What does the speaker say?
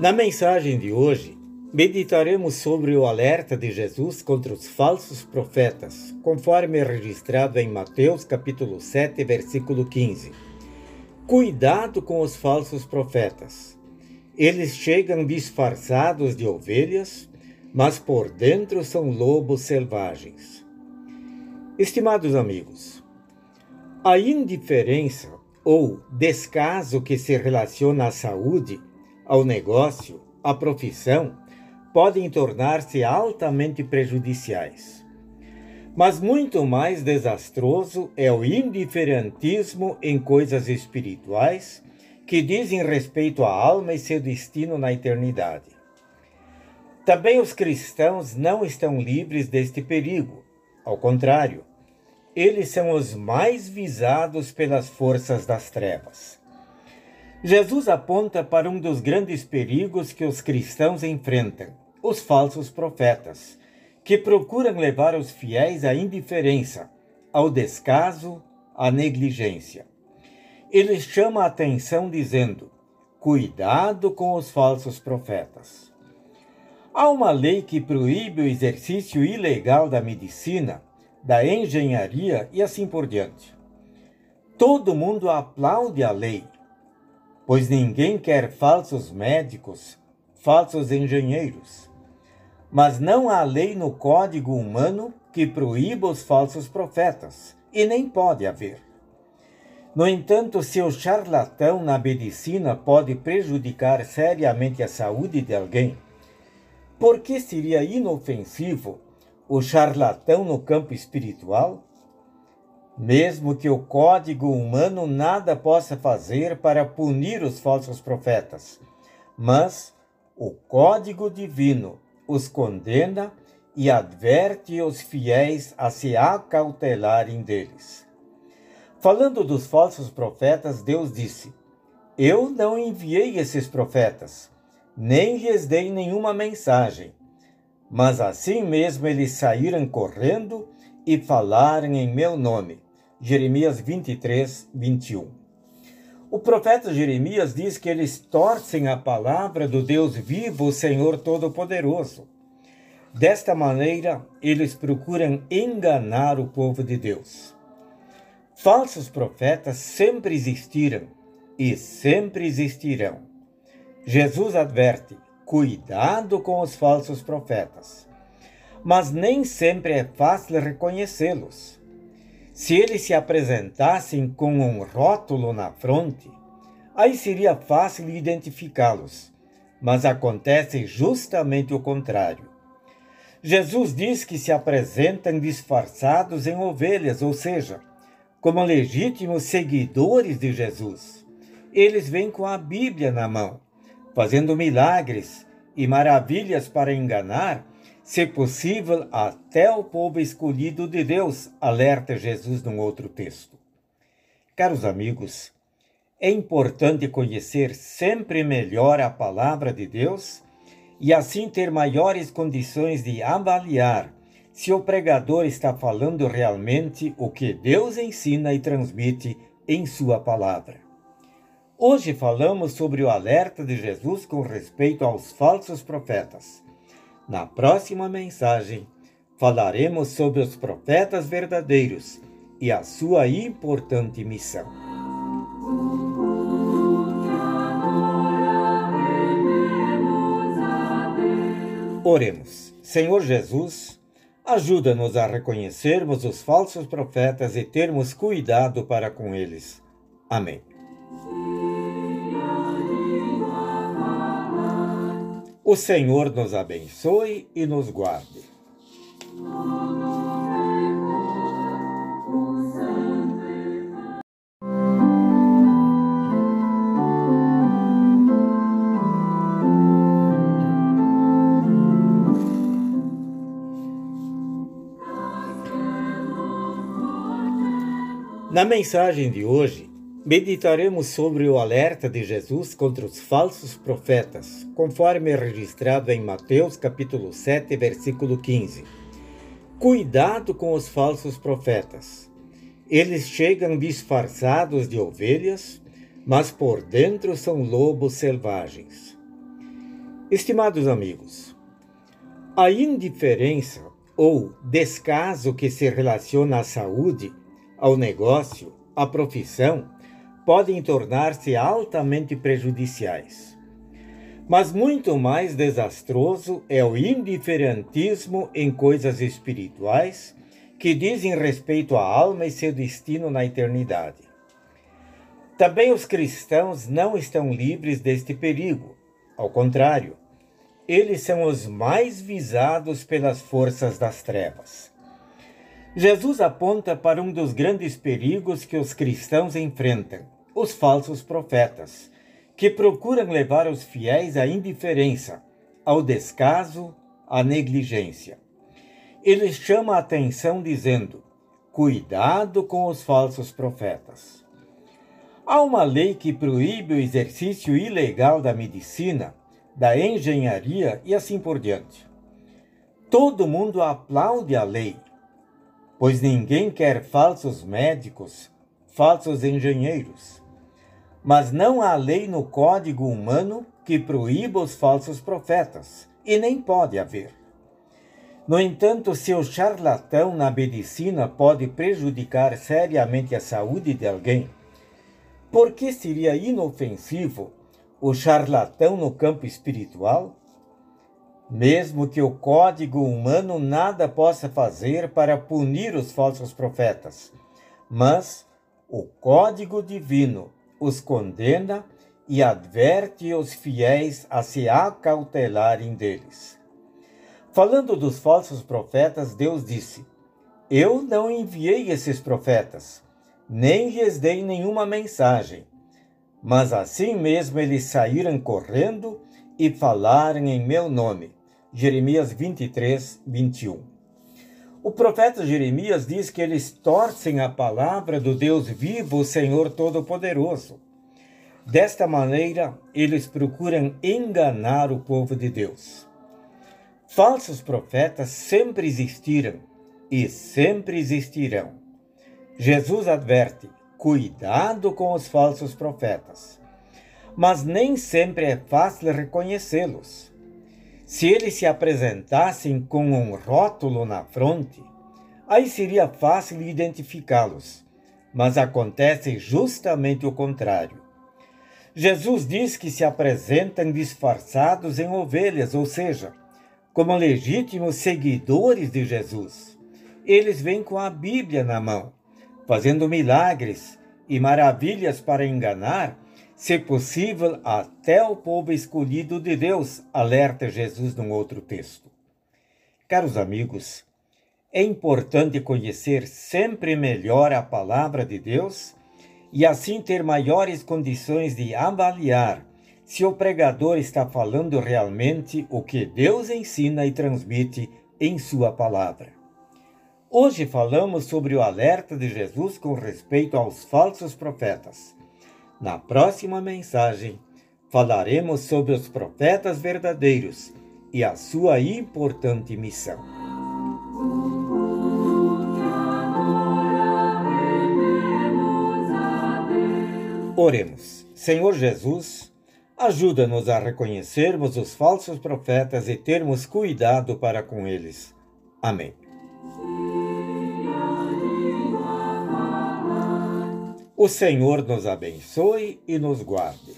Na mensagem de hoje, meditaremos sobre o alerta de Jesus contra os falsos profetas, conforme registrado em Mateus capítulo 7, versículo 15. Cuidado com os falsos profetas. Eles chegam disfarçados de ovelhas, mas por dentro são lobos selvagens. Estimados amigos, a indiferença ou descaso que se relaciona à saúde ao negócio, à profissão, podem tornar-se altamente prejudiciais. Mas muito mais desastroso é o indiferentismo em coisas espirituais que dizem respeito à alma e seu destino na eternidade. Também os cristãos não estão livres deste perigo. Ao contrário, eles são os mais visados pelas forças das trevas. Jesus aponta para um dos grandes perigos que os cristãos enfrentam: os falsos profetas, que procuram levar os fiéis à indiferença, ao descaso, à negligência. Ele chama a atenção dizendo: cuidado com os falsos profetas. Há uma lei que proíbe o exercício ilegal da medicina, da engenharia e assim por diante. Todo mundo aplaude a lei, pois ninguém quer falsos médicos, falsos engenheiros. Mas não há lei no código humano que proíba os falsos profetas, e nem pode haver. No entanto, se o charlatão na medicina pode prejudicar seriamente a saúde de alguém, por que seria inofensivo o charlatão no campo espiritual? Mesmo que o código humano nada possa fazer para punir os falsos profetas. Mas o código divino os condena e adverte os fiéis a se acautelarem deles. Falando dos falsos profetas, Deus disse: Eu não enviei esses profetas, nem lhes dei nenhuma mensagem. Mas assim mesmo eles saíram correndo e falaram em meu nome. Jeremias 23, 21. O profeta Jeremias diz que eles torcem a palavra do Deus vivo, o Senhor Todo-Poderoso. Desta maneira, eles procuram enganar o povo de Deus. Falsos profetas sempre existiram e sempre existirão. Jesus adverte: cuidado com os falsos profetas. Mas nem sempre é fácil reconhecê-los. Se eles se apresentassem com um rótulo na fronte, aí seria fácil identificá-los. Mas acontece justamente o contrário. Jesus diz que se apresentam disfarçados em ovelhas, ou seja, como legítimos seguidores de Jesus. Eles vêm com a Bíblia na mão, fazendo milagres e maravilhas para enganar se possível, até o povo escolhido de Deus, alerta Jesus num outro texto. Caros amigos, é importante conhecer sempre melhor a palavra de Deus e assim ter maiores condições de avaliar se o pregador está falando realmente o que Deus ensina e transmite em Sua palavra. Hoje falamos sobre o alerta de Jesus com respeito aos falsos profetas. Na próxima mensagem, falaremos sobre os profetas verdadeiros e a sua importante missão. Oremos. Senhor Jesus, ajuda-nos a reconhecermos os falsos profetas e termos cuidado para com eles. Amém. O Senhor nos abençoe e nos guarde. Na mensagem de hoje, Meditaremos sobre o alerta de Jesus contra os falsos profetas, conforme registrado em Mateus capítulo 7, versículo 15. Cuidado com os falsos profetas. Eles chegam disfarçados de ovelhas, mas por dentro são lobos selvagens. Estimados amigos, a indiferença ou descaso que se relaciona à saúde, ao negócio, à profissão, podem tornar-se altamente prejudiciais. Mas muito mais desastroso é o indiferentismo em coisas espirituais que dizem respeito à alma e seu destino na eternidade. Também os cristãos não estão livres deste perigo. Ao contrário, eles são os mais visados pelas forças das trevas. Jesus aponta para um dos grandes perigos que os cristãos enfrentam: os falsos profetas, que procuram levar os fiéis à indiferença, ao descaso, à negligência. Ele chama a atenção dizendo: cuidado com os falsos profetas. Há uma lei que proíbe o exercício ilegal da medicina da engenharia e assim por diante. Todo mundo aplaude a lei, pois ninguém quer falsos médicos, falsos engenheiros. Mas não há lei no código humano que proíba os falsos profetas, e nem pode haver. No entanto, se o charlatão na medicina pode prejudicar seriamente a saúde de alguém, por que seria inofensivo o charlatão no campo espiritual? Mesmo que o código humano nada possa fazer para punir os falsos profetas, mas o código divino os condena e adverte os fiéis a se acautelarem deles. Falando dos falsos profetas, Deus disse: Eu não enviei esses profetas, nem lhes dei nenhuma mensagem mas assim mesmo eles saíram correndo e falaram em meu nome. Jeremias 23, 21. O profeta Jeremias diz que eles torcem a palavra do Deus vivo, o Senhor Todo-Poderoso. Desta maneira, eles procuram enganar o povo de Deus. Falsos profetas sempre existiram e sempre existirão. Jesus adverte: Cuidado com os falsos profetas. Mas nem sempre é fácil reconhecê-los. Se eles se apresentassem com um rótulo na fronte, aí seria fácil identificá-los. Mas acontece justamente o contrário. Jesus diz que se apresentam disfarçados em ovelhas, ou seja, como legítimos seguidores de Jesus. Eles vêm com a Bíblia na mão fazendo milagres e maravilhas para enganar, se possível, até o povo escolhido de Deus, alerta Jesus num outro texto. Caros amigos, é importante conhecer sempre melhor a palavra de Deus e assim ter maiores condições de avaliar se o pregador está falando realmente o que Deus ensina e transmite em Sua palavra. Hoje falamos sobre o alerta de Jesus com respeito aos falsos profetas. Na próxima mensagem, falaremos sobre os profetas verdadeiros e a sua importante missão. Oremos. Senhor Jesus, ajuda-nos a reconhecermos os falsos profetas e termos cuidado para com eles. Amém. O Senhor nos abençoe e nos guarde.